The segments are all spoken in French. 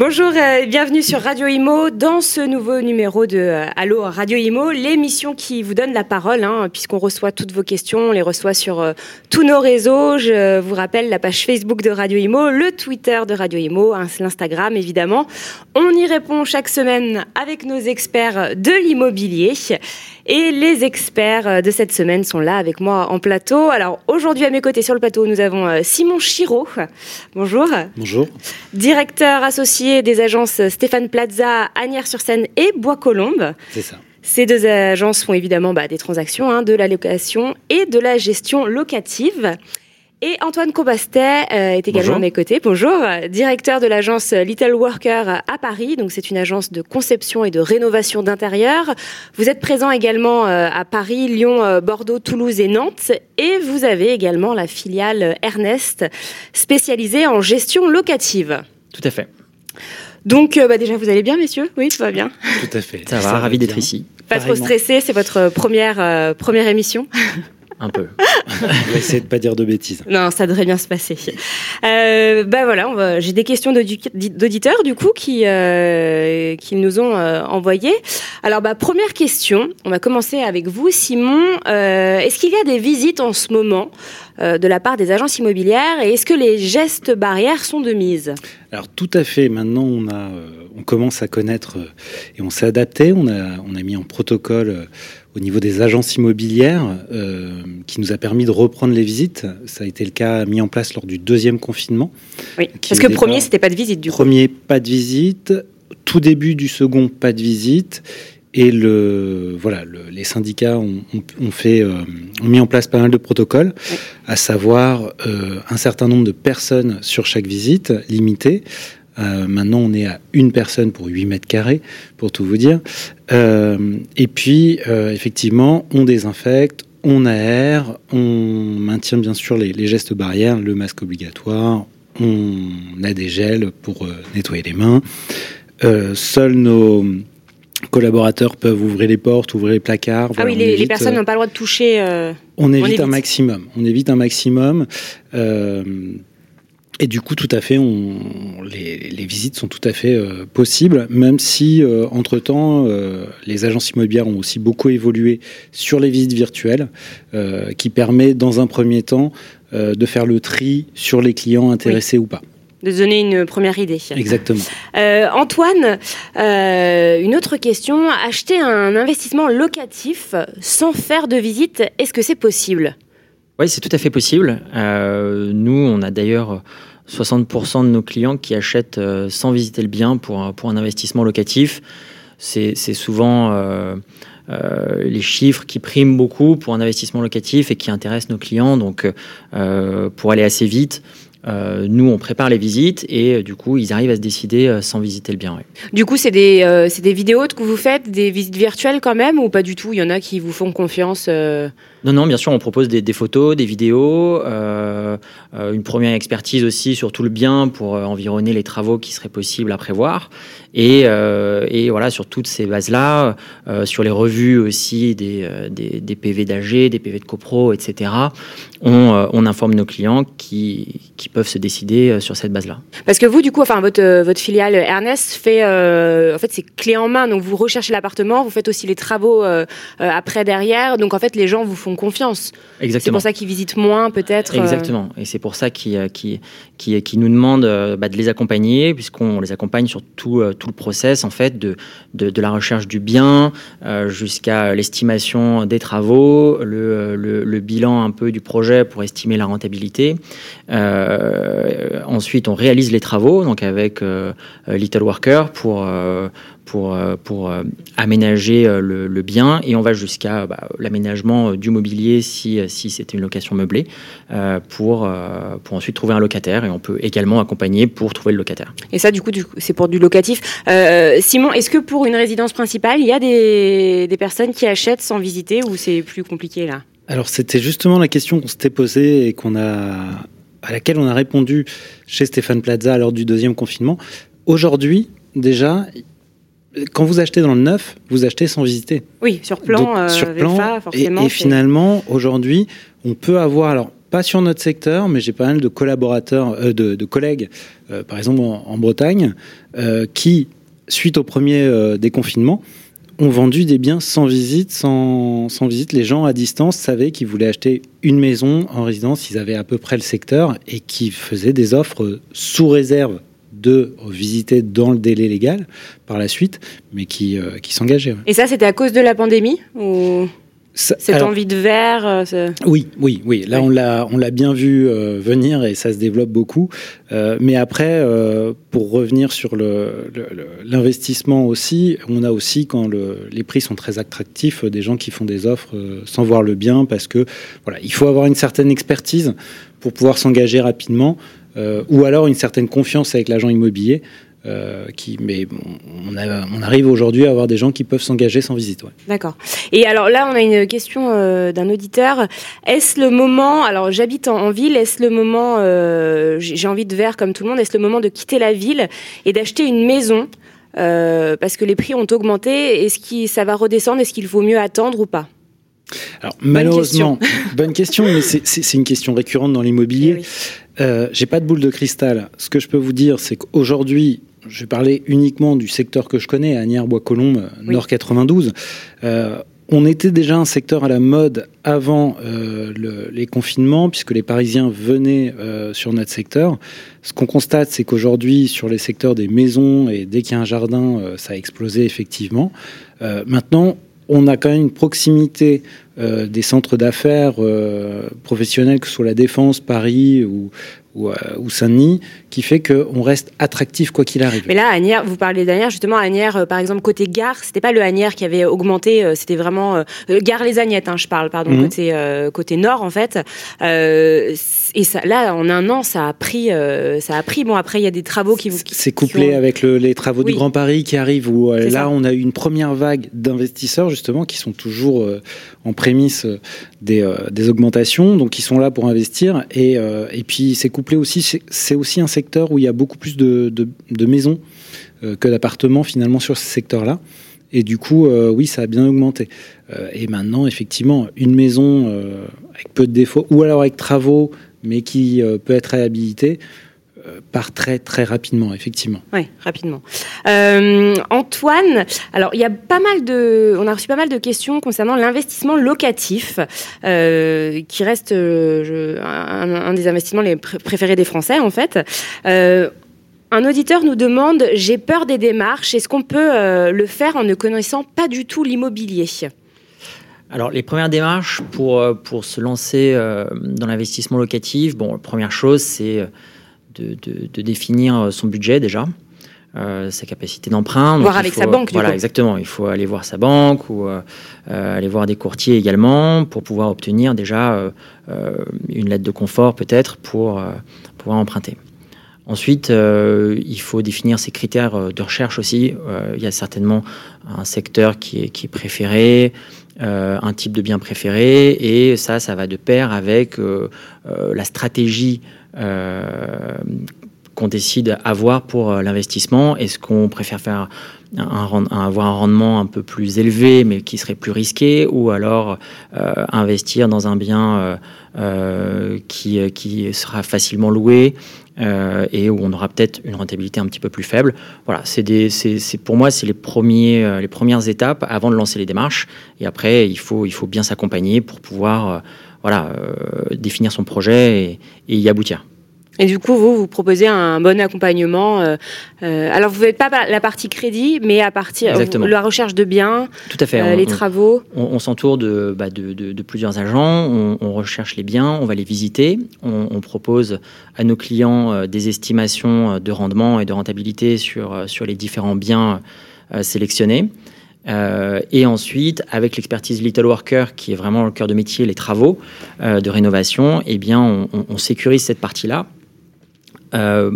Bonjour et bienvenue sur Radio Imo dans ce nouveau numéro de euh, Allo Radio Imo, l'émission qui vous donne la parole, hein, puisqu'on reçoit toutes vos questions, on les reçoit sur euh, tous nos réseaux. Je vous rappelle la page Facebook de Radio Imo, le Twitter de Radio Imo, l'Instagram évidemment. On y répond chaque semaine avec nos experts de l'immobilier. Et les experts euh, de cette semaine sont là avec moi en plateau. Alors aujourd'hui à mes côtés sur le plateau, nous avons Simon Chiraud. Bonjour. Bonjour. Directeur associé des agences Stéphane Plaza, Agnières-sur-Seine et Bois-Colombes. C'est ça. Ces deux agences font évidemment bah, des transactions, hein, de la location et de la gestion locative. Et Antoine Combastet euh, est également Bonjour. à mes côtés. Bonjour, directeur de l'agence Little Worker à Paris. Donc c'est une agence de conception et de rénovation d'intérieur. Vous êtes présent également euh, à Paris, Lyon, euh, Bordeaux, Toulouse et Nantes. Et vous avez également la filiale Ernest spécialisée en gestion locative. Tout à fait. Donc euh, bah, déjà vous allez bien messieurs? Oui, tout va bien. Tout à fait. Ça va, ravi d'être ici. Pas trop stressé, c'est votre première euh, première émission. Un peu. On va essayer de pas dire de bêtises. Non, ça devrait bien se passer. Euh, bah voilà, va- j'ai des questions d'auditeurs du coup qui euh, qui nous ont euh, envoyées. Alors bah première question, on va commencer avec vous, Simon. Euh, est-ce qu'il y a des visites en ce moment euh, de la part des agences immobilières et est-ce que les gestes barrières sont de mise? Alors tout à fait. Maintenant, on a, euh, on commence à connaître euh, et on s'est adapté. On a, on a mis en protocole euh, au niveau des agences immobilières euh, qui nous a permis de reprendre les visites. Ça a été le cas mis en place lors du deuxième confinement. Oui, parce que premier départ- c'était pas de visite du coup. Premier, pas de visite. Tout début du second, pas de visite. Et le, voilà, le- les syndicats ont, ont- ont fait, euh, ont mis en place pas mal de protocoles, Oui. à savoir euh, un certain nombre de personnes sur chaque visite, limité. Euh, maintenant, on est à une personne pour 8 mètres carrés, pour tout vous dire. Euh, et puis, euh, effectivement, on désinfecte, on aère, on maintient bien sûr les, les gestes barrières, le masque obligatoire, on a des gels pour nettoyer les mains. Seuls nos collaborateurs peuvent ouvrir les portes, ouvrir les placards. Ah oui, les, personnes n'ont pas le droit de toucher. on évite, évite. un maximum. On évite un maximum. Et du coup, tout à fait, on, les, les visites sont tout à fait euh, possibles, même si, euh, entre-temps, euh, les agences immobilières ont aussi beaucoup évolué sur les visites virtuelles, euh, qui permet, dans un premier temps, euh, de faire le tri sur les clients intéressés ou pas. de donner une première idée. Exactement. Euh, Antoine, euh, une autre question. Acheter un investissement locatif sans faire de visite, est-ce que c'est possible? Oui, c'est tout à fait possible. Euh, nous, on a d'ailleurs 60% de nos clients qui achètent euh, sans visiter le bien pour, pour un investissement locatif. C'est souvent euh, euh, les chiffres qui priment beaucoup pour un investissement locatif et qui intéressent nos clients. Donc, pour aller assez vite, nous, on prépare les visites et du coup, ils arrivent à se décider sans visiter le bien. Du coup, c'est des, des vidéos que vous faites, des visites virtuelles quand même, ou pas du tout? Il y en a qui vous font confiance Non, non, bien sûr, on propose des, photos, des vidéos, euh, euh, une première expertise aussi sur tout le bien pour euh, environner les travaux qui seraient possibles à prévoir. Et, voilà, sur toutes ces bases-là, sur les revues aussi des, des, PV d'AG, des PV de copro, etc., on, informe nos clients qui, peuvent se décider sur cette base-là. Parce que vous, du coup, enfin, votre, votre filiale Ernest fait, en fait, c'est clé en main. Donc, vous recherchez l'appartement, vous faites aussi les travaux après derrière. Donc, en fait, les gens vous font confiance. C'est pour ça qu'ils visitent moins, peut-être. euh, Exactement. Et c'est pour ça qu'ils qui, qui, qui nous demandent euh, bah, de les accompagner, puisqu'on les accompagne sur tout, euh, tout le process, en fait, de, de, de la recherche du bien euh, jusqu'à l'estimation des travaux, le, le, le bilan un peu du projet pour estimer la rentabilité. Euh, ensuite, on réalise les travaux, donc avec euh, Little Worker pour, euh, pour, euh, pour euh, aménager euh, le, le bien et on va jusqu'à bah, l'aménagement du mobilier si, si c'était une location meublée pour, pour ensuite trouver un locataire et on peut également accompagner pour trouver le locataire. Et ça, du coup, du coup, c'est pour du locatif. Euh, Simon, est-ce que pour une résidence principale, il y a des, des personnes qui achètent sans visiter ou c'est plus compliqué là? Alors c'était justement la question qu'on s'était posée et qu'on a à laquelle on a répondu chez Stéphane Plaza lors du deuxième confinement. Aujourd'hui, déjà, quand vous achetez dans le neuf, vous achetez sans visiter. Oui, sur plan, Donc, euh, sur plan VFA, et- forcément. et, finalement, aujourd'hui, on peut avoir. Alors, pas sur notre secteur, mais j'ai pas mal de collaborateurs, euh, de, collègues, euh, par exemple en, Bretagne, qui, suite au premier déconfinement, ont vendu des biens sans visite, sans, sans, visite. Les gens à distance savaient qu'ils voulaient acheter une maison en résidence, ils avaient à peu près le secteur et qui faisaient des offres sous réserve de visiter dans le délai légal par la suite, mais qui, qui s'engageaient. Et ça, c'était à cause de la pandémie ou... Cette envie de verre euh, Oui, oui, oui. Là, on l'a, on l'a bien vu euh, venir et ça se développe beaucoup. Euh, mais après, pour revenir sur l'investissement aussi, on a aussi, quand les prix sont très attractifs, des gens qui font des offres sans voir le bien parce que, voilà, il faut avoir une certaine expertise pour pouvoir s'engager rapidement ou alors une certaine confiance avec l'agent immobilier. Euh, qui, mais on, arrive aujourd'hui à avoir des gens qui peuvent s'engager sans visite. D'accord. Et alors là, on a une question euh, d'un auditeur. Est-ce le moment, alors j'habite en, ville, est-ce le moment, euh, j'ai envie de verre comme tout le monde, est-ce le moment de quitter la ville et d'acheter une maison parce que les prix ont augmenté Est-ce que ça va redescendre Est-ce qu'il vaut mieux attendre ou pas? Alors malheureusement, bonne question, mais c'est une question récurrente dans l'immobilier. Eh oui. J'ai pas de boule de cristal. Ce que je peux vous dire, c'est qu'aujourd'hui, je vais parler uniquement du secteur que je connais, Agnières-Bois-Colombes, Nord 92. Euh, on était déjà un secteur à la mode avant euh, les confinements, puisque les Parisiens venaient euh, sur notre secteur. Ce qu'on constate, c'est qu'aujourd'hui, sur les secteurs des maisons, et dès qu'il y a un jardin, ça a explosé effectivement. maintenant, on a quand même une proximité des centres d'affaires professionnels, que ce soit la Défense, Paris ou, ou, euh, ou Saint-Denis, qui fait qu'on reste attractif quoi qu'il arrive. Mais là, Agnières, vous parlez d'Agnières, justement, Agnières, euh, par exemple, côté gare, c'était pas le Agnières qui avait augmenté, euh, c'était vraiment gare les Agnettes, hein, je parle, pardon, mhm. côté côté nord en fait. et ça, là, en un an, ça a pris, ça a pris. Bon, après, il y a des travaux qui vous. C'est couplé avec les travaux du Grand Paris qui arrivent, où là, on a eu une première vague d'investisseurs justement qui sont toujours en prémisse des, des, augmentations, donc ils sont là pour investir. Et, et puis c'est c'est aussi un secteur où il y a beaucoup plus de, maisons euh, que d'appartements finalement sur ce secteur-là. Et du coup, euh, oui, ça a bien augmenté. Euh, et maintenant, effectivement, une maison avec peu de défauts, ou alors avec travaux, mais qui peut être réhabilitée, part très très rapidement, effectivement. Oui, rapidement. Euh, Antoine, alors il y a pas mal de, on a reçu pas mal de questions concernant l'investissement locatif, euh, qui reste un, des investissements les préférés des Français en fait. un auditeur nous demande, j'ai peur des démarches, est-ce qu'on peut le faire en ne connaissant pas du tout l'immobilier? Alors, les premières démarches pour, pour se lancer dans l'investissement locatif, bon, première chose, c'est de, définir son budget déjà. Euh, sa capacité d'emprunt. Voir avec sa banque. Voilà, exactement. Il faut aller voir sa banque ou euh, euh, aller voir des courtiers également pour pouvoir obtenir déjà une lettre de confort peut-être pour pouvoir emprunter. Ensuite, il faut définir ses critères de recherche aussi. il y a certainement un secteur qui est, qui est préféré, un type de bien préféré, et ça, ça va de pair avec la stratégie euh, qu'on décide avoir pour euh, l'investissement Est-ce qu'on préfère faire avoir un rendement un peu plus élevé, mais qui serait plus risqué, ou alors euh, investir dans un bien qui, qui, sera facilement loué et où on aura peut-être une rentabilité un petit peu plus faible? Voilà, c'est pour moi, c'est les, premiers, les premières étapes avant de lancer les démarches. Et après, il faut, il faut bien s'accompagner pour pouvoir voilà, euh, définir son projet et, y aboutir. Et du coup, vous, vous proposez un bon accompagnement. Euh, euh, alors, vous n'êtes pas la partie crédit, mais à partir de la recherche de biens, Tout à fait. les travaux. On, s'entoure bah, de, de, plusieurs agents, on, recherche les biens, on va les visiter, on, propose à nos clients des estimations de rendement et de rentabilité sur, sur les différents biens sélectionnés. Euh, et ensuite, avec l'expertise Little Worker, qui est vraiment le cœur de métier, les travaux euh, de rénovation, eh bien, on, sécurise cette partie-là euh,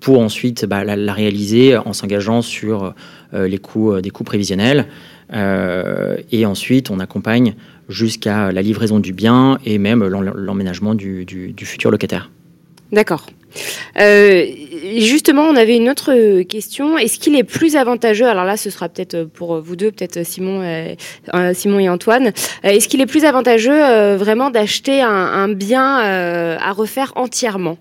pour ensuite bah, la, réaliser en s'engageant sur les coûts, des coûts prévisionnels. et ensuite, on accompagne jusqu'à la livraison du bien et même l'emménagement du, futur locataire. D'accord. Euh, justement, on avait une autre question. Est-ce qu'il est plus avantageux, alors là ce sera peut-être pour vous deux, peut-être Simon, et, Simon et Antoine, est-ce qu'il est plus avantageux vraiment d'acheter un, bien à refaire entièrement?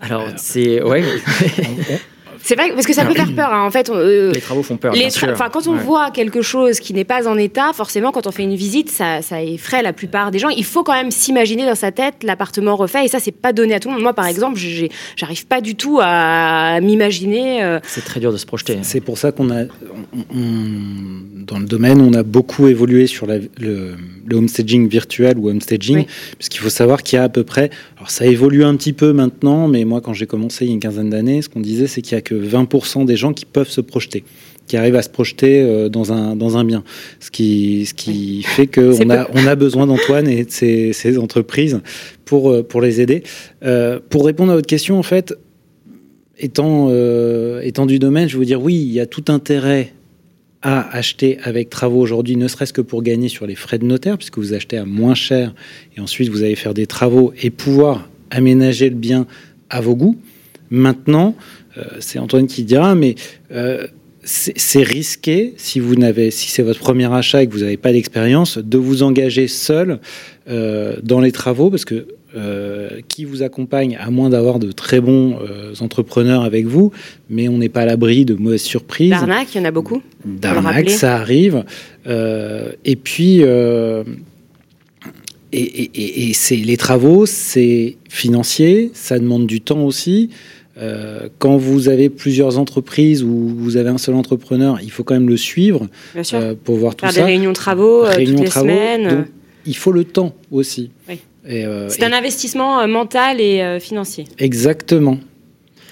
Alors, c'est. Ouais. C'est vrai, parce que ça peut faire peur. Hein. En fait, euh, les travaux font peur. Les Enfin, quand on voit quelque chose qui n'est pas en état, forcément, quand on fait une visite, ça, ça effraie la plupart des gens. Il faut quand même s'imaginer dans sa tête l'appartement refait, et ça, c'est pas donné à tout le monde. Moi, par exemple, j'arrive pas du tout à m'imaginer. Euh, c'est très dur de se projeter. C'est pour ça qu'on a, dans le domaine, on a beaucoup évolué sur le, le homestaging virtuel ou homestaging, parce qu'il faut savoir qu'il y a à peu près, alors ça évolue un petit peu maintenant, mais moi, quand j'ai commencé il y a une quinzaine d'années, ce qu'on disait, c'est qu'il y a que 20% des gens qui peuvent se projeter qui arrivent à se projeter euh, dans un, dans un bien. Ce qui, ce qui fait qu'on a, on a besoin d'Antoine et de ses, entreprises pour, euh, pour les aider. Euh, pour répondre à votre question, en fait, étant, étant du domaine, je vais vous dire oui, il y a tout intérêt à acheter avec travaux aujourd'hui, ne serait-ce que pour gagner sur les frais de notaire, puisque vous achetez à moins cher et ensuite vous allez faire des travaux et pouvoir aménager le bien à vos goûts. Maintenant, c'est Antoine qui dira, mais euh, c'est risqué si vous n'avez, si c'est votre premier achat et que vous n'avez pas d'expérience, de vous engager seul euh, dans les travaux, parce que qui vous accompagne, à moins d'avoir de très bons entrepreneurs avec vous, mais on n'est pas à l'abri de mauvaises surprises. D'arnaque, il y en a beaucoup. D'arnaque, ça arrive. et puis. et, et c'est les travaux, c'est financier, ça demande du temps aussi. Euh, quand vous avez plusieurs entreprises ou vous avez un seul entrepreneur, il faut quand même le suivre euh, pour voir tout ça. Faire des réunions de travaux euh, toutes les semaines. il faut le temps aussi. C'est un investissement mental et financier. Exactement.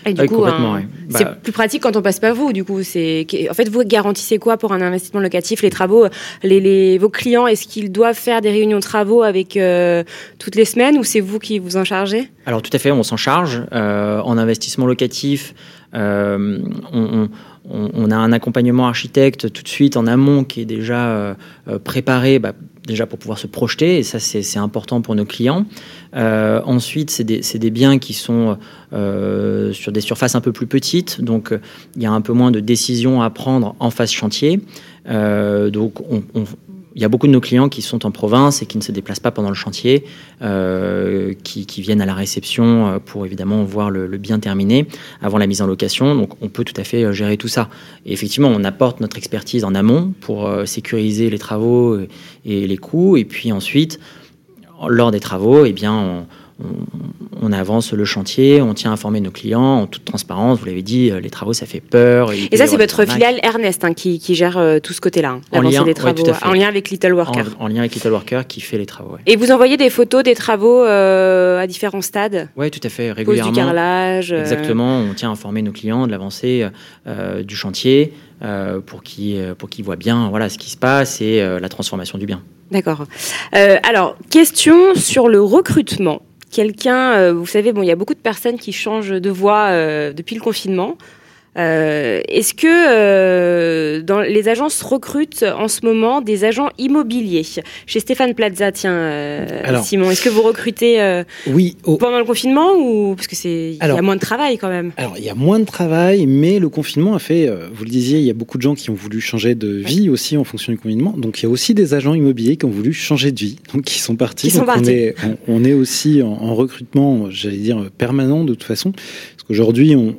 Et du coup, hein, c'est bah, plus pratique quand on passe pas vous. Du coup, c'est en fait vous garantissez quoi pour un investissement locatif Les travaux, les, vos clients, est-ce qu'ils doivent faire des réunions de travaux avec euh, toutes les semaines ou c'est vous qui vous en chargez? Alors tout à fait, on s'en charge. Euh, en investissement locatif, euh, on, on, a un accompagnement architecte tout de suite en amont qui est déjà préparé. Bah, déjà pour pouvoir se projeter, et ça c'est important pour nos clients. Euh, ensuite, c'est des, des, biens qui sont euh, sur des surfaces un peu plus petites, donc il y a un peu moins de décisions à prendre en phase chantier. Euh, donc on, il y a beaucoup de nos clients qui sont en province et qui ne se déplacent pas pendant le chantier, euh, qui, viennent à la réception euh, pour évidemment voir le, bien terminé avant la mise en location. Donc on peut tout à fait euh, gérer tout ça. Et effectivement, on apporte notre expertise en amont pour sécuriser les travaux et les coûts. Et puis ensuite, lors des travaux, eh bien, on, on, avance le chantier, on tient à informer nos clients en toute transparence. Vous l'avez dit, euh, les travaux, ça fait peur. Et, ça, c'est votre filiale Ernest hein, qui, gère euh, tout ce côté-là, hein, en, lien, des travaux, en lien avec Little Worker. En, lien avec Little Worker qui fait les travaux. Et vous envoyez des photos des travaux euh, à différents stades? Oui, tout à fait, régulièrement. Pose du carrelage. Exactement, on tient à informer nos clients de l'avancée du chantier pour qu'ils pour qu'ils voient bien voilà, ce qui se passe et la transformation du bien. D'accord. alors, question sur le recrutement quelqu'un, euh, vous savez, bon, il y a beaucoup de personnes qui changent de voie euh, depuis le confinement. Euh, est-ce que euh, dans les agences recrutent en ce moment des agents immobiliers Chez Stéphane Plaza, tiens, euh, Simon, est-ce que vous recrutez oui, pendant le confinement ou parce que c'est il y a moins de travail quand même Alors il y a moins de travail, mais le confinement a fait, vous le disiez, il y a beaucoup de gens qui ont voulu changer de vie aussi en fonction du confinement. Donc il y a aussi des agents immobiliers qui ont voulu changer de vie, donc qui sont partis. Qui sont partis. On, est, aussi en, en recrutement, j'allais dire permanent de toute façon. Aujourd'hui, on,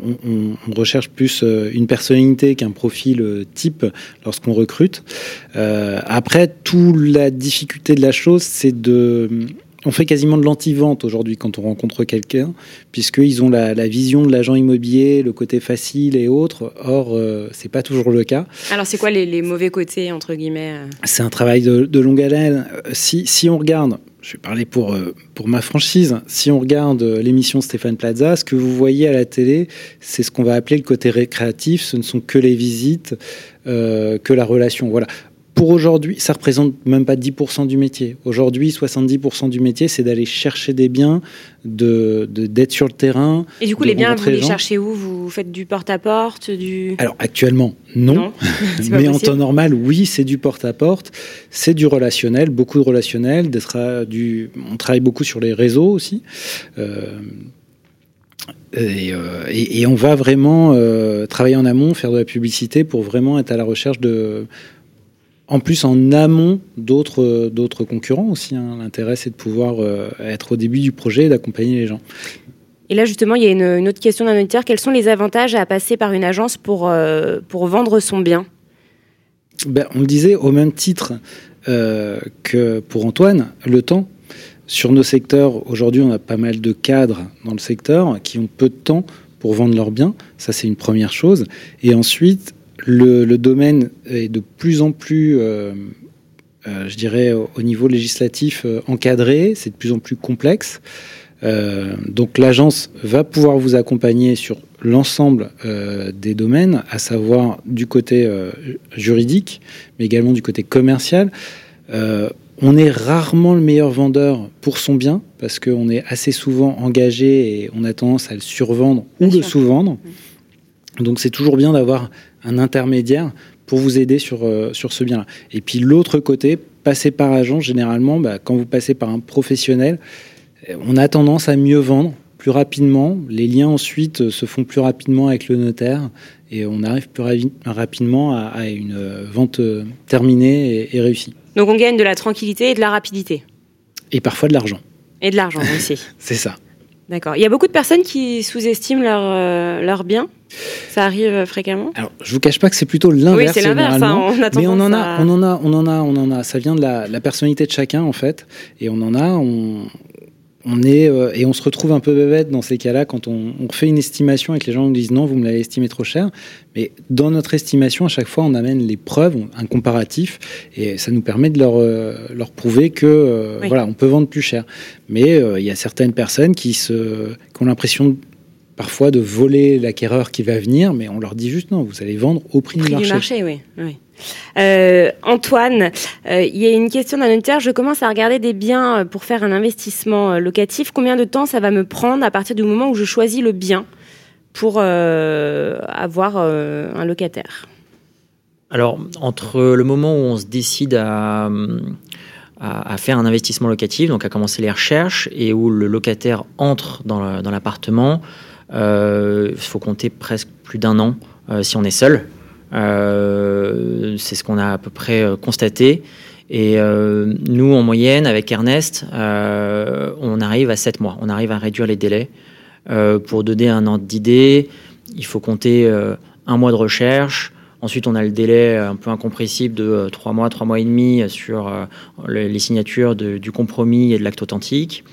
recherche plus euh, une personnalité qu'un profil euh, type lorsqu'on recrute. Euh, après, toute la difficulté de la chose, c'est de on fait quasiment de l'anti-vente aujourd'hui quand on rencontre quelqu'un, puisqu'ils ont la, vision de l'agent immobilier, le côté facile et autres. Or, ce c'est pas toujours le cas. Alors, c'est quoi les, mauvais côtés, entre guillemets C'est un travail de, de longue haleine. Si, si on regarde, je vais parler pour, euh, pour ma franchise. Si on regarde euh, l'émission Stéphane Plaza, ce que vous voyez à la télé, c'est ce qu'on va appeler le côté récréatif. Ce ne sont que les visites, euh, que la relation. Voilà. Pour aujourd'hui, ça représente même pas 10% du métier. Aujourd'hui, 70% du métier, c'est d'aller chercher des biens, de d'être sur le terrain. Et du coup, les biens, vous les cherchez où? Vous faites du porte-à-porte du... Alors actuellement, non. Mais en temps normal, oui, c'est du porte-à-porte. C'est du relationnel, beaucoup de relationnel. Du... On travaille beaucoup sur les réseaux aussi. Euh, euh, et, on va vraiment euh, travailler en amont, faire de la publicité pour vraiment être à la recherche de. En plus, en amont d'autres d'autres concurrents aussi. Hein. L'intérêt, c'est de pouvoir euh, être au début du projet et d'accompagner les gens. Et là, justement, il y a une, autre question d'un auditeur. Quels sont les avantages à passer par une agence pour, pour vendre son bien? Ben, On le disait, au même titre que pour Antoine, le temps. Sur nos secteurs, aujourd'hui, on a pas mal de cadres dans le secteur qui ont peu de temps pour vendre leurs biens. Ça, c'est une première chose. Et ensuite, le, domaine est de plus en plus, euh, euh, je dirais, au niveau législatif euh, encadré. C'est de plus en plus complexe. donc l'agence va pouvoir vous accompagner sur l'ensemble des domaines, à savoir du côté juridique, mais également du côté commercial. On est rarement le meilleur vendeur pour son bien parce qu'on est assez souvent engagé et on a tendance à le survendre ou le sous-vendre. Donc c'est toujours bien d'avoir un intermédiaire pour vous aider sur, euh, sur ce bien-là. Et puis l'autre côté, passer par agent, généralement, bah, quand vous passez par un professionnel, euh, on a tendance à mieux vendre plus rapidement. Les liens ensuite euh, se font plus rapidement avec le notaire et on arrive plus rapidement à, une vente terminée et réussie. Donc on gagne de la tranquillité et de la rapidité. Et parfois de l'argent. Et de l'argent aussi. C'est ça. D'accord. Il y a beaucoup de personnes qui sous-estiment leurs leur euh, biens. Ça arrive euh, fréquemment? Alors, je vous cache pas que c'est plutôt l'inverse. Oui, c'est l'inverse. Hein, mais on en a, on en a, on en a, on en a. Ça vient de la, la, personnalité de chacun en fait, et on en a. On, on est euh, et on se retrouve un peu bébête dans ces cas-là quand on, on, fait une estimation et que les gens nous disent non, vous me l'avez estimé trop cher. Mais dans notre estimation, à chaque fois, on amène les preuves, un comparatif, et ça nous permet de leur, euh, leur prouver que euh, voilà, on peut vendre plus cher. Mais il y a certaines personnes qui, se, qui ont l'impression parfois de voler l'acquéreur qui va venir, mais on leur dit juste non, vous allez vendre au prix, du marché. Du marché oui. oui. Euh, Antoine, euh, il y a une question d'un auditeur. Je commence à regarder des biens euh, pour faire un investissement locatif. Combien de temps ça va me prendre à partir du moment où je choisis le bien pour avoir un locataire? Alors, entre le moment où on se décide à, à, faire un investissement locatif, donc à commencer les recherches, et où le locataire entre dans l'appartement, il faut compter presque plus d'un an si on est seul. Euh, c'est ce qu'on a à peu près euh, constaté. Et euh, nous, en moyenne, avec Ernest, on arrive à 7 mois. On arrive à réduire les délais. pour donner un ordre d'idée, il faut compter un mois de recherche. Ensuite, on a le délai un peu incompressible de 3 mois, 3 mois et demi sur les signatures du compromis et de l'acte authentique.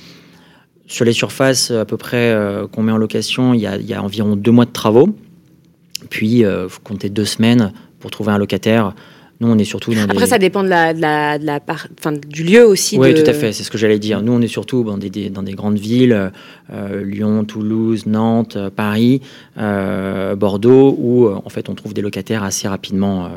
Sur les surfaces à peu près qu'on met en location, il y, a, il y a environ 2 mois de travaux. Puis, il euh, faut compter deux semaines pour trouver un locataire. Nous, on est surtout dans Après, ça dépend de la, de la, de la enfin, du lieu aussi. Oui, tout à fait. C'est ce que j'allais dire. Nous, on est surtout dans des, dans des grandes villes, euh, Lyon, Toulouse, Nantes, euh, Paris, Bordeaux, où en fait, on trouve des locataires assez rapidement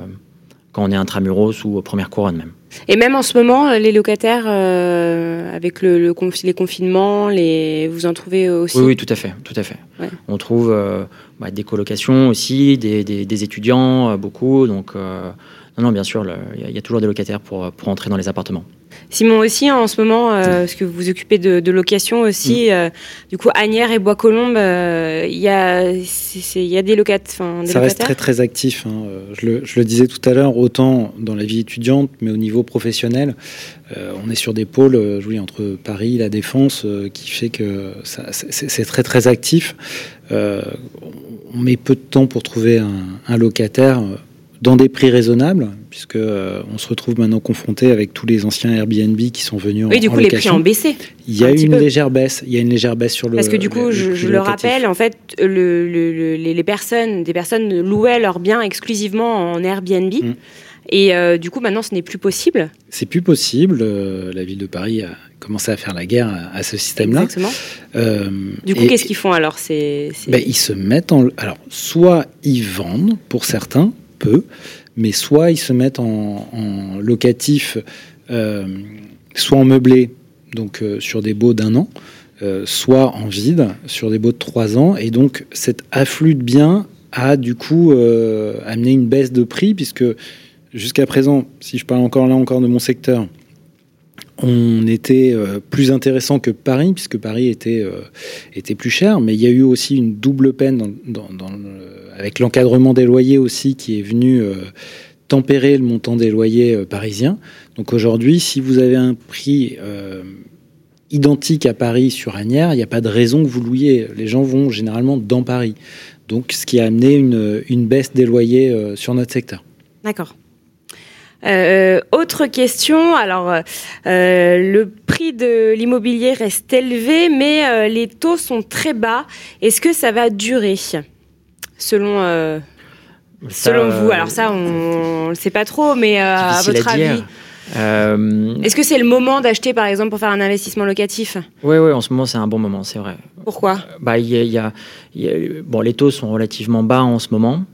quand on est intramuros ou première couronne même. Et même en ce moment, les locataires, avec le, les confinements, les... vous en trouvez aussi Oui, oui, tout à fait, tout à fait. On trouve bah, des colocations aussi, des, des, étudiants, euh, beaucoup. Donc, euh, non, non, bien sûr, il y, a toujours des locataires pour, pour entrer dans les appartements. Simon aussi, en ce moment, euh, parce que vous vous occupez de, location aussi, mm. du coup, Agnières et Bois-Colombes, il y, a, y a des, locataires. Ça reste très très actif. Hein. Je, le, je, le, disais tout à l'heure, autant dans la vie étudiante, mais au niveau professionnel, on est sur des pôles, je vous entre Paris, la Défense, qui fait que c'est très très actif on met peu de temps pour trouver un, locataire euh, dans des prix raisonnables, puisque euh, on se retrouve maintenant confronté avec tous les anciens Airbnb qui sont venus oui, du coup, les prix ont baissé. Il y a une légère baisse. Il y a une légère baisse sur le. Parce que du coup, je, le rappelle, en fait, les, personnes, des personnes louaient leurs biens exclusivement en Airbnb. Mm. Et euh, du coup, maintenant, ce n'est plus possible. C'est plus possible. la ville de Paris a commencé à faire la guerre à, ce système-là. Exactement. Euh, du coup, qu'est-ce qu'ils font alors c'est, ben, Ils se mettent en. Alors, soit ils vendent pour certains, mais soit ils se mettent en, locatif, soit en meublé, donc sur des baux d'un an, soit en vide, sur des baux de trois ans. Et donc cet afflux de biens a du coup amené une baisse de prix, puisque jusqu'à présent, si je parle encore là encore de mon secteur, on était euh, plus intéressant que Paris, puisque Paris était, euh, était plus cher, mais il y a eu aussi une double peine avec l'encadrement des loyers aussi qui est venu euh, tempérer le montant des loyers parisiens. Donc aujourd'hui, si vous avez un prix identique à Paris sur Agnières, il n'y a pas de raison que vous louiez. Les gens vont généralement dans Paris. Donc ce qui a amené une, une baisse des loyers sur notre secteur. D'accord. Euh, autre question, alors euh, le prix de l'immobilier reste élevé, mais euh, les taux sont très bas. Est-ce que ça va durer selon, selon vous? Alors ça, on ne le sait pas trop, mais à votre avis Est-ce que c'est le moment d'acheter, par exemple, pour faire un investissement locatif? Oui, oui, en ce moment, c'est un bon moment, c'est vrai. Pourquoi? Bah, y y a, bon, Les taux sont relativement bas en ce moment.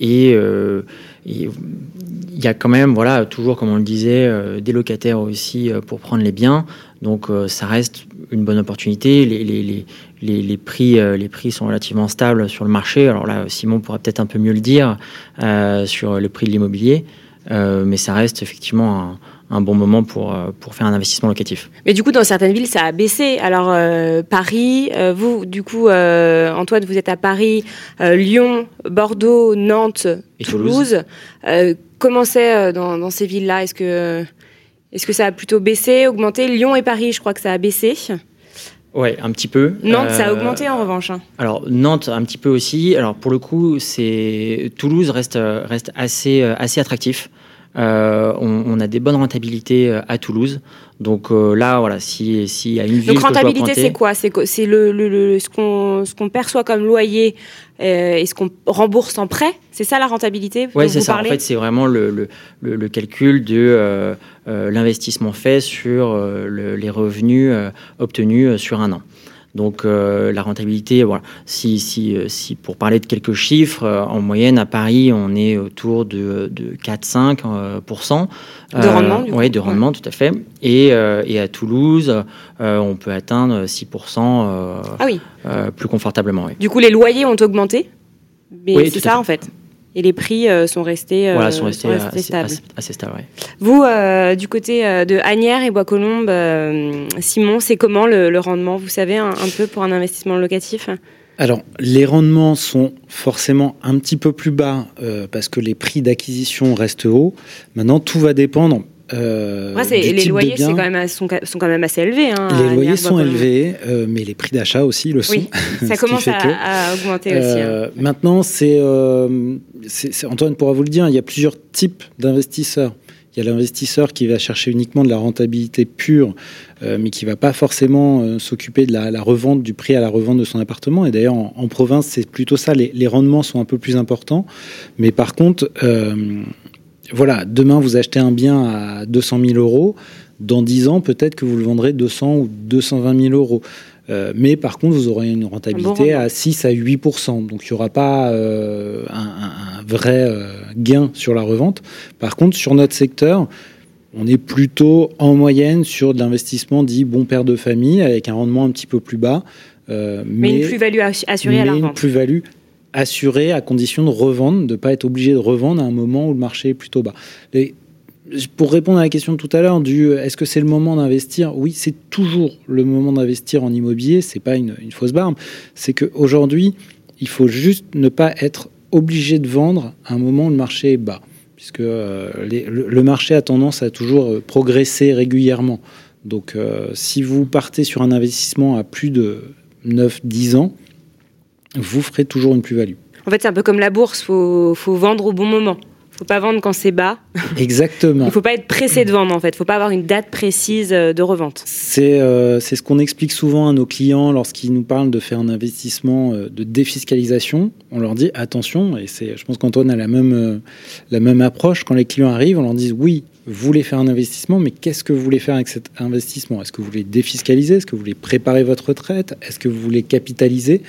et il y a quand même, voilà, toujours, comme on le disait, euh, des locataires aussi euh, pour prendre les biens. Donc, euh, ça reste une bonne opportunité. Les, les, les, les prix, les prix sont relativement stables sur le marché. Alors là, Simon pourra peut-être un peu mieux le dire sur le prix de l'immobilier. mais ça reste effectivement un, un bon moment pour, euh, pour faire un investissement locatif. Mais du coup, dans certaines villes, ça a baissé. Alors, euh, Paris, euh, vous, du coup, Antoine, vous êtes à Paris, Lyon, Bordeaux, Nantes, Et Toulouse. comment c'est dans, dans, ces villes-là? Est-ce que, est que ça a plutôt baissé, augmenté? Lyon et Paris, je crois que ça a baissé. Ouais, un petit peu. Nantes, ça a augmenté en revanche. Hein. Alors Nantes, un petit peu aussi. Alors pour le coup, c'est Toulouse reste reste assez assez attractif. Euh, on, a des bonnes rentabilités euh, à Toulouse. Donc euh, là, voilà, si, si y a une ville. Donc rentabilité, c'est quoi? C'est le, le, ce qu'on perçoit comme loyer et ce qu'on rembourse en prêt? C'est ça la rentabilité Oui, c'est ça. En fait, c'est vraiment le, le, calcul de l'investissement fait sur les revenus obtenus sur un an. Donc euh, la rentabilité, voilà. Si, si, euh, si, pour parler de quelques chiffres, euh, en moyenne à Paris, on est autour de, de 4-5%. de rendement Oui, de rendement, tout à fait. Et, et à Toulouse, on peut atteindre 6% ah oui. plus confortablement. Oui. Du coup, les loyers ont augmenté mais c'est ça en fait. Et les prix euh, sont restés, euh, sont restés, assez, stables. Assez, Vous, euh, du côté de Agnières et Bois-Colombes, Simon, c'est comment le, rendement? Vous savez un, peu pour un investissement locatif? Alors, les rendements sont forcément un petit peu plus bas parce que les prix d'acquisition restent hauts. Maintenant, tout va dépendre euh, les loyers quand même, sont, sont, quand même assez élevés. Hein, les loyers sont élevés, euh, mais les prix d'achat aussi le sont. Oui, ça commence à, augmenter aussi. Euh, hein. Maintenant, c'est Antoine pourra vous le dire, il y a plusieurs types d'investisseurs. Il y a l'investisseur qui va chercher uniquement de la rentabilité pure, mais qui va pas forcément s'occuper de la, revente, du prix à la revente de son appartement. Et d'ailleurs, en, province, c'est plutôt ça. Les, les, rendements sont un peu plus importants. Mais par contre, voilà, demain vous achetez un bien à 200 000 euros, dans 10 ans peut-être que vous le vendrez 200 ou 220 000 euros. Euh, mais par contre, vous aurez une rentabilité à 6 à 8% Donc il n'y aura pas euh, un, vrai euh, gain sur la revente. Par contre, sur notre secteur, on est plutôt en moyenne sur de l'investissement dit bon père de famille avec un rendement un petit peu plus bas. mais, mais, une plus-value assurée à la vente. Une plus-value assuré à condition de revendre, de ne pas être obligé de revendre à un moment où le marché est plutôt bas. pour répondre à la question de tout à l'heure du est-ce que c'est le moment d'investir? Oui, c'est toujours le moment d'investir en immobilier. C'est pas une, fausse barbe. C'est qu'aujourd'hui, il faut juste ne pas être obligé de vendre à un moment où le marché est bas, puisque euh, le, marché a tendance à toujours euh, progresser régulièrement. Donc, euh, si vous partez sur un investissement à plus de 9-10 ans, vous ferez toujours une plus-value. En fait, c'est un peu comme la bourse, il faut, faut, vendre au bon moment. Il ne faut pas vendre quand c'est bas. Exactement. Il ne faut pas être pressé de vendre, en fait. Il ne faut pas avoir une date précise euh, de revente. Euh, c'est ce qu'on explique souvent à nos clients lorsqu'ils nous parlent de faire un investissement euh, de défiscalisation. On leur dit attention, et je pense qu'Antoine a la même, la même approche. Quand les clients arrivent, on leur dit oui, vous voulez faire un investissement, mais qu'est-ce que vous voulez faire avec cet investissement? Est-ce que vous voulez défiscaliser? Est-ce que vous voulez préparer votre retraite? Est-ce que vous voulez capitaliser?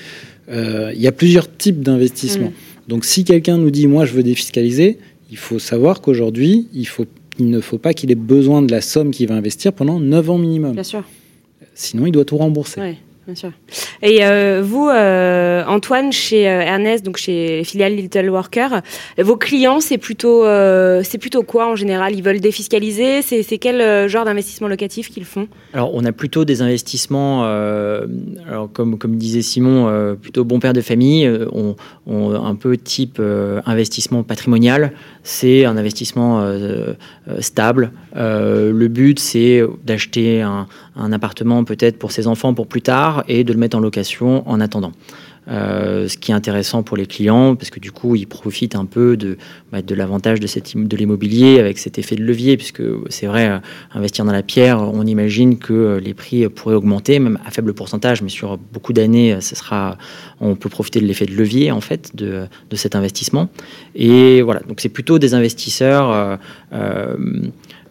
Il y a plusieurs types d'investissements. Donc si quelqu'un nous dit moi je veux défiscaliser, il faut savoir qu'aujourd'hui, il, faut, il ne faut pas qu'il ait besoin de la somme qu'il va investir pendant 9 ans minimum. Bien sûr. Sinon, il doit tout rembourser. Ouais. Et euh, vous, euh, Antoine, chez euh, Ernest, donc chez filiale Little Worker, vos clients, c'est plutôt, plutôt quoi en général? Ils veulent défiscaliser? C'est quel genre d'investissement locatif qu'ils font? Alors, on a plutôt des investissements, alors comme, disait Simon, plutôt bon père de famille, un peu type investissement patrimonial. C'est un investissement stable. Le but, c'est d'acheter un appartement peut-être pour ses enfants pour plus tard et de le mettre en location en attendant. Euh, ce qui est intéressant pour les clients, parce que du coup, ils profitent un peu de, bah, de l'avantage de, de l'immobilier avec cet effet de levier, puisque c'est vrai, euh, investir dans la pierre, on imagine que euh, les prix pourraient augmenter, même à faible pourcentage, mais sur beaucoup d'années, on peut profiter de l'effet de levier en fait de, de cet investissement. Et voilà, donc c'est plutôt des investisseurs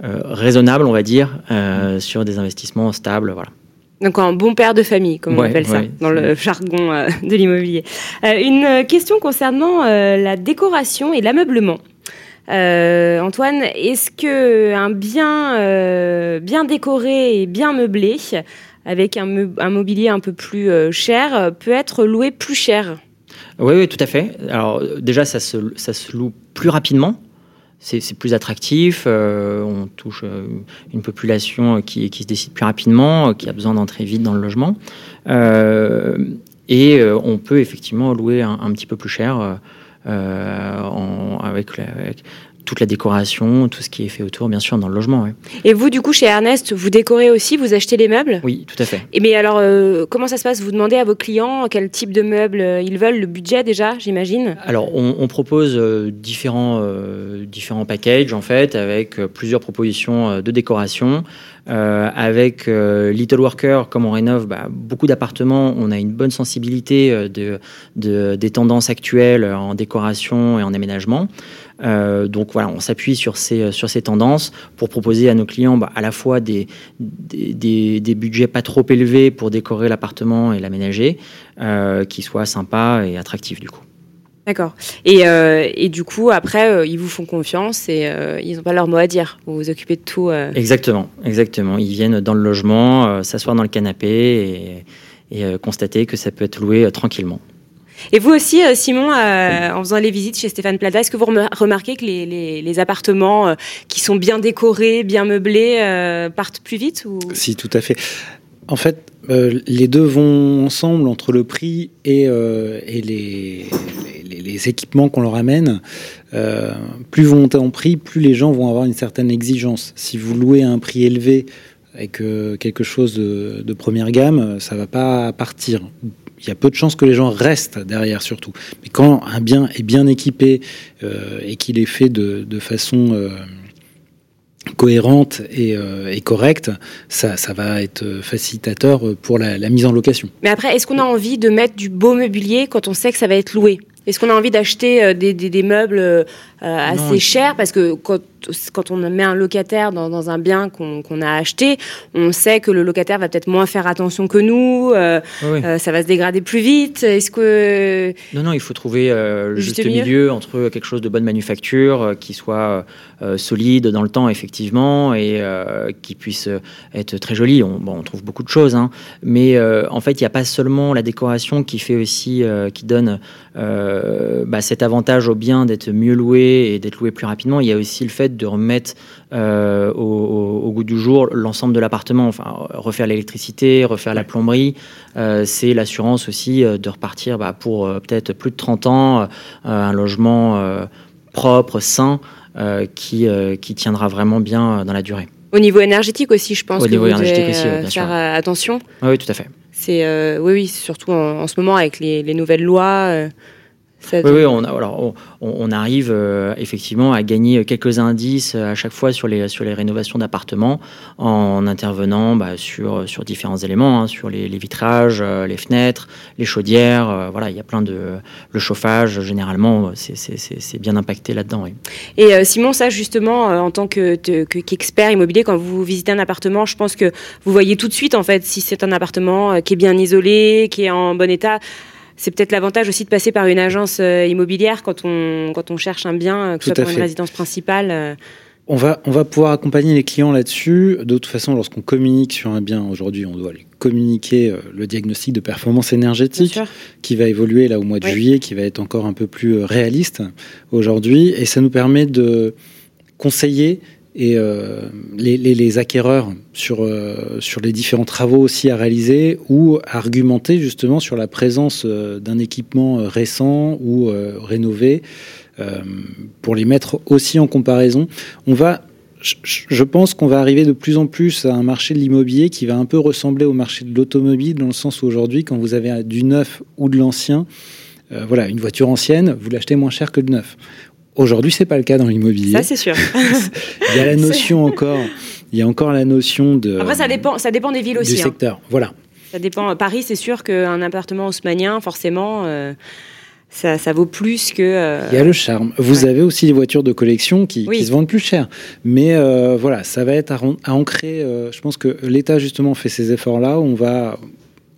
raisonnables, on va dire, sur des investissements stables. Voilà. Donc un bon père de famille, comme on appelle ça ouais. dans le jargon euh, de l'immobilier. Euh, une question concernant euh, la décoration et l'ameublement. Antoine, est-ce que un bien bien décoré et bien meublé, avec un, meu- un mobilier un peu plus cher, peut être loué plus cher? Oui, oui, tout à fait. Alors déjà, ça se, ça se loue plus rapidement. C'est plus attractif. euh, on touche euh, une population qui, qui se décide plus rapidement, euh, qui a besoin d'entrer vite dans le logement. Euh, et euh, on peut effectivement louer un, petit peu plus cher euh, euh, avec toute la décoration, tout ce qui est fait autour, bien sûr, dans le logement. ouais. Et vous, du coup, chez Ernest, vous décorez aussi, vous achetez les meubles? Oui, tout à fait. Et mais alors, euh, comment ça se passe? Vous demandez à vos clients quel type de meubles euh, ils veulent, le budget déjà, j'imagine? Alors, on, on propose euh, différents, euh, différents packages, en fait, avec plusieurs propositions de décoration. Avec Little Worker, comme on rénove bah, beaucoup d'appartements, on a une bonne sensibilité de, de- des tendances actuelles en décoration et en aménagement. Euh, donc voilà, on s'appuie sur ces, sur ces tendances pour proposer à nos clients bah, à la fois des, des, des- des budgets pas trop élevés pour décorer l'appartement et l'aménager, euh, qui soient sympas et attractifs du coup. D'accord. Et, euh, et du coup, après, euh, ils vous font confiance et euh, ils n'ont pas leur mot à dire. Vous vous occupez de tout. euh. Exactement, exactement. Ils viennent dans le logement, euh, s'asseoir dans le canapé et, et, euh, constater que ça peut être loué euh, tranquillement. Et vous aussi, euh, Simon, euh, en faisant les visites chez Stéphane Plata, est-ce que vous remar- remarquez que les, appartements euh, qui sont bien décorés, bien meublés, partent plus vite ou... Si, tout à fait. En fait, les deux vont ensemble entre le prix et, et les, équipements qu'on leur amène. Plus vous montez en prix, plus les gens vont avoir une certaine exigence. Si vous louez à un prix élevé avec euh, quelque chose de, de première gamme, ça va pas partir. Il y a peu de chances que les gens restent derrière surtout. Mais quand un bien est bien équipé euh, et qu'il est fait de, de façon euh, cohérente et, euh, et correcte, ça, ça va être facilitateur pour la, la mise en location. Mais après, est-ce qu'on a envie de mettre du beau mobilier quand on sait que ça va être loué? Est-ce qu'on a envie d'acheter des, des- des meubles assez Non. chers? Parce que quand, quand on met un locataire dans, dans un bien qu'on a acheté, on sait que le locataire va peut-être moins faire attention que nous, euh, euh, ça va se dégrader plus vite. Est-ce que... Non, non, il faut trouver euh, le Juste milieu. milieu. entre quelque chose de bonne manufacture, euh, qui soit solide dans le temps, effectivement, et qui puisse être très joli. On, bon, on trouve beaucoup de choses, hein, mais en fait, il n'y a pas seulement la décoration qui fait aussi, qui donne bah, cet avantage au bien d'être mieux loué et d'être loué plus rapidement. Il y a aussi le fait de remettre euh, au, goût du jour l'ensemble de l'appartement, enfin refaire l'électricité, refaire la plomberie. Euh, c'est l'assurance aussi euh, de repartir bah, pour peut-être plus de 30 ans, un logement propre, sain, qui, qui tiendra vraiment bien dans la durée. Au niveau énergétique aussi, je pense Au que niveau vous énergétique devez aussi, oui, bien faire sûr. attention. Oui, oui, tout à fait. C'est euh, oui, oui, surtout en, en ce moment avec les, les nouvelles lois. euh, ça- Oui, oui, on, a- alors, on, on arrive euh, effectivement à gagner quelques indices euh, à chaque fois sur les, sur les rénovations d'appartements en intervenant bah, sur, sur différents éléments, hein, sur les, les vitrages, euh, les fenêtres, les chaudières. euh, voilà, il y a plein de. Le chauffage, généralement, c'est- bien impacté là-dedans. oui. Et euh, Simon, ça justement, euh, en tant que te- que- qu'expert immobilier, quand vous visitez un appartement, je pense que vous voyez tout de suite en fait si c'est un appartement euh, qui est bien isolé, qui est en bon état. C'est peut-être l'avantage aussi de passer par une agence immobilière quand on, quand on cherche un bien, que ce soit pour une résidence principale. On va, on va pouvoir accompagner les clients là-dessus. De toute façon, lorsqu'on communique sur un bien, aujourd'hui, on doit communiquer le diagnostic de performance énergétique qui va évoluer là au mois de juillet, qui va être encore un peu plus réaliste aujourd'hui. Et ça nous permet de conseiller et euh, les, acquéreurs sur, euh, sur les différents travaux aussi à réaliser ou argumenter justement sur la présence euh, d'un équipement récent ou rénové pour les mettre aussi en comparaison. On va, je pense qu'on va arriver de plus en plus à un marché de l'immobilier qui va un peu ressembler au marché de l'automobile dans le sens où aujourd'hui, quand vous avez du neuf ou de l'ancien, voilà, une voiture ancienne, vous l'achetez moins cher que le neuf. Aujourd'hui, c'est pas le cas dans l'immobilier. Ça, c'est sûr. il y a la notion encore. Il y a encore la notion de. Après, ça dépend. Ça dépend des villes aussi. Du hein. secteur. Voilà. Ça dépend. Paris, c'est sûr qu'un appartement haussmanien, forcément. Euh, ça, ça, vaut plus que. Euh, il y a le charme. Vous avez aussi des voitures de collection qui, qui se vendent plus cher. Mais euh, voilà, ça va être à, ancrer. je pense que l'État, justement, fait ces efforts-là. On va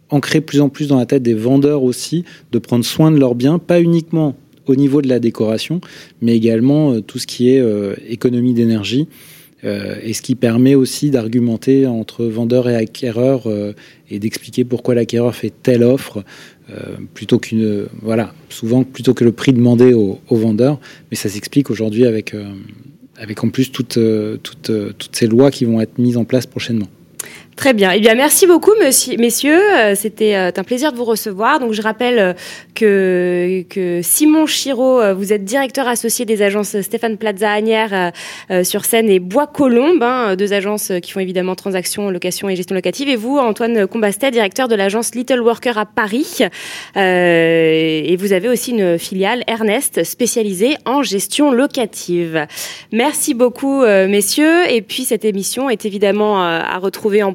ancrer plus en plus dans la tête des vendeurs aussi de prendre soin de leurs biens, pas uniquement au niveau de la décoration, mais également euh, tout ce qui est euh, économie d'énergie. Euh, et ce qui permet aussi d'argumenter entre vendeur et acquéreur et d'expliquer pourquoi l'acquéreur fait telle offre plutôt qu'une voilà souvent plutôt que le prix demandé au, vendeur mais ça s'explique aujourd'hui avec avec en plus toutes, toutes, toutes ces lois qui vont être mises en place prochainement. Très bien. Eh bien, merci beaucoup, messieurs. Euh, c'était euh, un plaisir de vous recevoir. Donc, je rappelle euh, que, que Simon Chiraud, vous êtes directeur associé des agences Stéphane Plaza Agnières sur Seine et Bois Colombe, hein, deux agences qui font évidemment transactions, location et gestion locative. Et vous, Antoine Combastet, directeur de l'agence Little Worker à Paris. et vous avez aussi une filiale Ernest spécialisée en gestion locative. Merci beaucoup, messieurs. Et puis, cette émission est évidemment à retrouver en